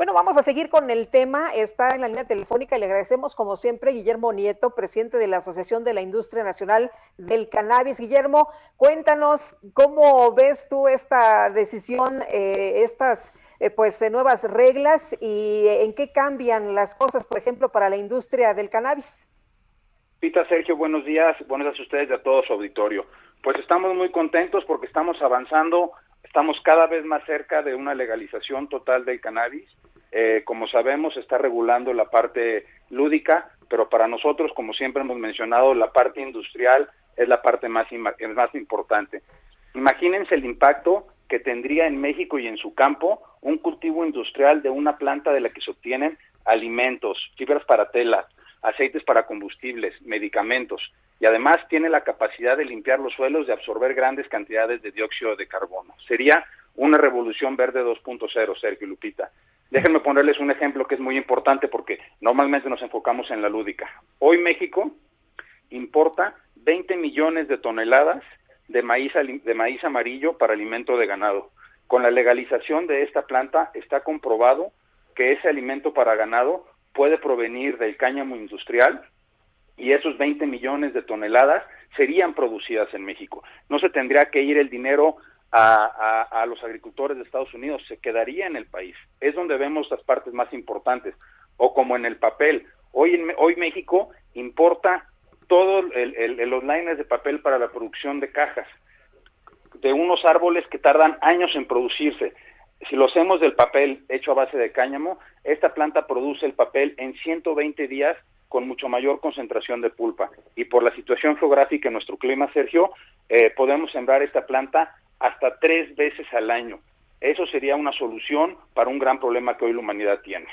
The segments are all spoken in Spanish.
Bueno, vamos a seguir con el tema. Está en la línea telefónica y le agradecemos, como siempre, Guillermo Nieto, presidente de la Asociación de la Industria Nacional del Cannabis. Guillermo, cuéntanos cómo ves tú esta decisión, eh, estas eh, pues eh, nuevas reglas y en qué cambian las cosas, por ejemplo, para la industria del cannabis. Pita Sergio, buenos días, buenos días a ustedes y a todo su auditorio. Pues estamos muy contentos porque estamos avanzando, estamos cada vez más cerca de una legalización total del cannabis. Eh, como sabemos, está regulando la parte lúdica, pero para nosotros, como siempre hemos mencionado, la parte industrial es la parte más, más importante. Imagínense el impacto que tendría en México y en su campo un cultivo industrial de una planta de la que se obtienen alimentos, fibras para tela, aceites para combustibles, medicamentos, y además tiene la capacidad de limpiar los suelos, de absorber grandes cantidades de dióxido de carbono. Sería una revolución verde 2.0, Sergio Lupita. Déjenme ponerles un ejemplo que es muy importante porque normalmente nos enfocamos en la lúdica. Hoy México importa 20 millones de toneladas de maíz, de maíz amarillo para alimento de ganado. Con la legalización de esta planta está comprobado que ese alimento para ganado puede provenir del cáñamo industrial y esos 20 millones de toneladas serían producidas en México. No se tendría que ir el dinero a, a, los agricultores de Estados Unidos, se quedaría en el país. Es donde vemos las partes más importantes. O como en el papel, hoy, en, hoy México importa todos los lines de papel para la producción de cajas, de unos árboles que tardan años en producirse. Si lo hacemos del papel hecho a base de cáñamo, esta planta produce el papel en 120 días con mucho mayor concentración de pulpa. Y por la situación geográfica en nuestro clima, Sergio, eh, podemos sembrar esta planta hasta tres veces al año. Eso sería una solución para un gran problema que hoy la humanidad tiene.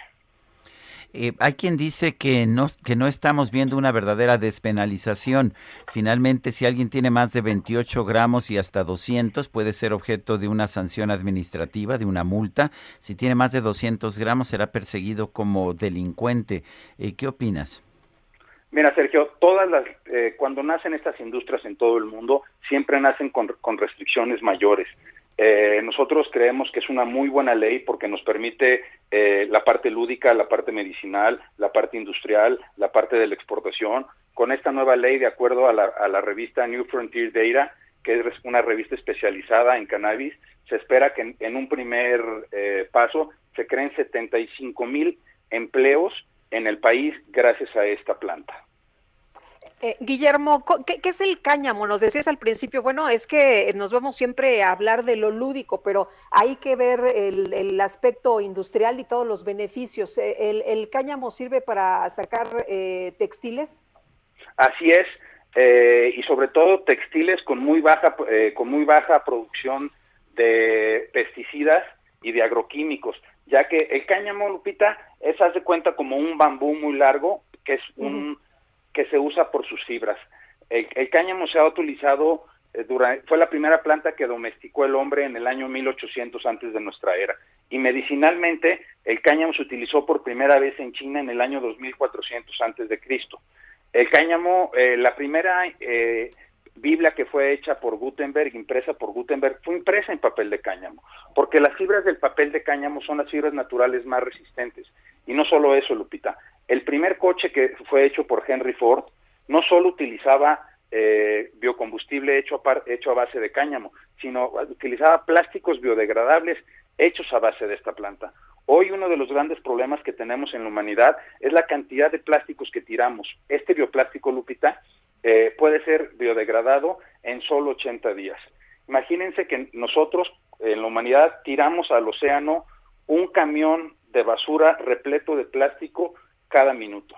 Eh, hay quien dice que no, que no estamos viendo una verdadera despenalización. Finalmente, si alguien tiene más de 28 gramos y hasta 200, puede ser objeto de una sanción administrativa, de una multa. Si tiene más de 200 gramos, será perseguido como delincuente. Eh, ¿Qué opinas? Mira, Sergio, todas las, eh, cuando nacen estas industrias en todo el mundo, siempre nacen con, con restricciones mayores. Eh, nosotros creemos que es una muy buena ley porque nos permite eh, la parte lúdica, la parte medicinal, la parte industrial, la parte de la exportación. Con esta nueva ley, de acuerdo a la, a la revista New Frontier Data, que es una revista especializada en cannabis, se espera que en, un primer eh, paso se creen 75 mil empleos en el país gracias a esta planta. Eh, Guillermo, ¿qué, es el cáñamo? Nos decías al principio, bueno, es que nos vamos siempre a hablar de lo lúdico, pero hay que ver el, aspecto industrial y todos los beneficios. Eh, ¿El, cáñamo sirve para sacar eh, textiles? Así es, y sobre todo textiles con muy baja, con muy baja producción de pesticidas y de agroquímicos, ya que el cáñamo, Lupita, es, hace cuenta como un bambú muy largo, que es un que se usa por sus fibras. El, cáñamo se ha utilizado eh, durante, fue la primera planta que domesticó el hombre en el año 1800 antes de nuestra era. Y medicinalmente, el cáñamo se utilizó por primera vez en China en el año 2400 antes de Cristo. El cáñamo, eh, la primera eh, Biblia que fue hecha por Gutenberg, impresa por Gutenberg, fue impresa en papel de cáñamo, porque las fibras del papel de cáñamo son las fibras naturales más resistentes. Y no solo eso, Lupita, el primer coche que fue hecho por Henry Ford no solo utilizaba eh, biocombustible hecho a, hecho a base de cáñamo, sino utilizaba plásticos biodegradables hechos a base de esta planta. Hoy uno de los grandes problemas que tenemos en la humanidad es la cantidad de plásticos que tiramos. Este bioplástico, Lupita, eh, puede ser biodegradado en solo 80 días. Imagínense que nosotros en la humanidad tiramos al océano un camión de basura repleto de plástico cada minuto.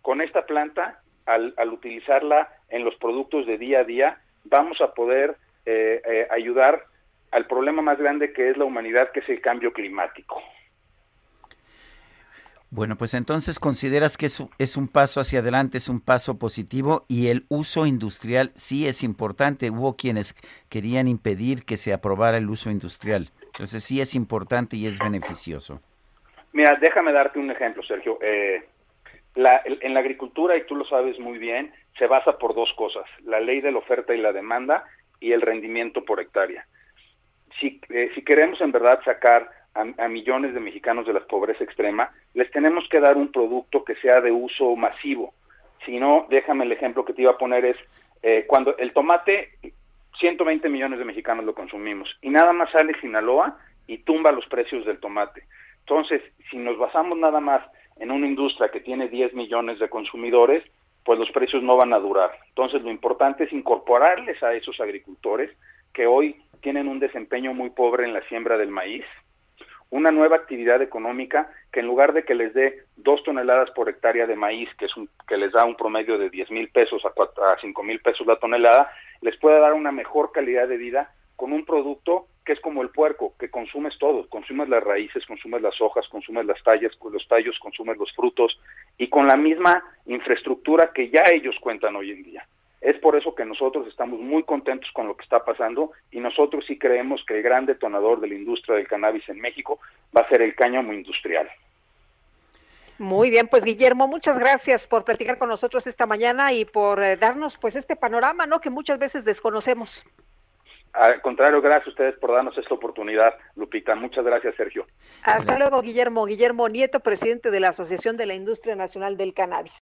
Con esta planta, al, utilizarla en los productos de día a día, vamos a poder eh, eh, ayudar al problema más grande que es la humanidad, que es el cambio climático. Bueno, pues entonces consideras que es, es, un paso hacia adelante, es un paso positivo y el uso industrial sí es importante. Hubo quienes querían impedir que se aprobara el uso industrial. Entonces sí es importante y es beneficioso. Mira, déjame darte un ejemplo, Sergio. Eh, la, en la agricultura, y tú lo sabes muy bien, se basa por dos cosas, la ley de la oferta y la demanda y el rendimiento por hectárea. Si, eh, si queremos en verdad sacar a, millones de mexicanos de la pobreza extrema, les tenemos que dar un producto que sea de uso masivo. Si no, déjame el ejemplo que te iba a poner es, eh, cuando el tomate, 120 millones de mexicanos lo consumimos, y nada más sale Sinaloa y tumba los precios del tomate. Entonces, si nos basamos nada más en una industria que tiene 10 millones de consumidores, pues los precios no van a durar. Entonces, lo importante es incorporarles a esos agricultores que hoy tienen un desempeño muy pobre en la siembra del maíz, una nueva actividad económica que en lugar de que les dé dos toneladas por hectárea de maíz, que es un, que les da un promedio de 10 mil pesos a, a 5 mil pesos la tonelada, les pueda dar una mejor calidad de vida con un producto que es como el puerco, que consumes todo, consumes las raíces, consumes las hojas, consumes las tallas, los tallos, consumes los frutos y con la misma infraestructura que ya ellos cuentan hoy en día. Es por eso que nosotros estamos muy contentos con lo que está pasando y nosotros sí creemos que el gran detonador de la industria del cannabis en México va a ser el cáñamo industrial. Muy bien, pues Guillermo, muchas gracias por platicar con nosotros esta mañana y por eh, darnos pues este panorama, ¿no? Que muchas veces desconocemos. Al contrario, gracias a ustedes por darnos esta oportunidad, Lupita. Muchas gracias, Sergio. Hasta luego, Guillermo. Guillermo Nieto, presidente de la Asociación de la Industria Nacional del Cannabis.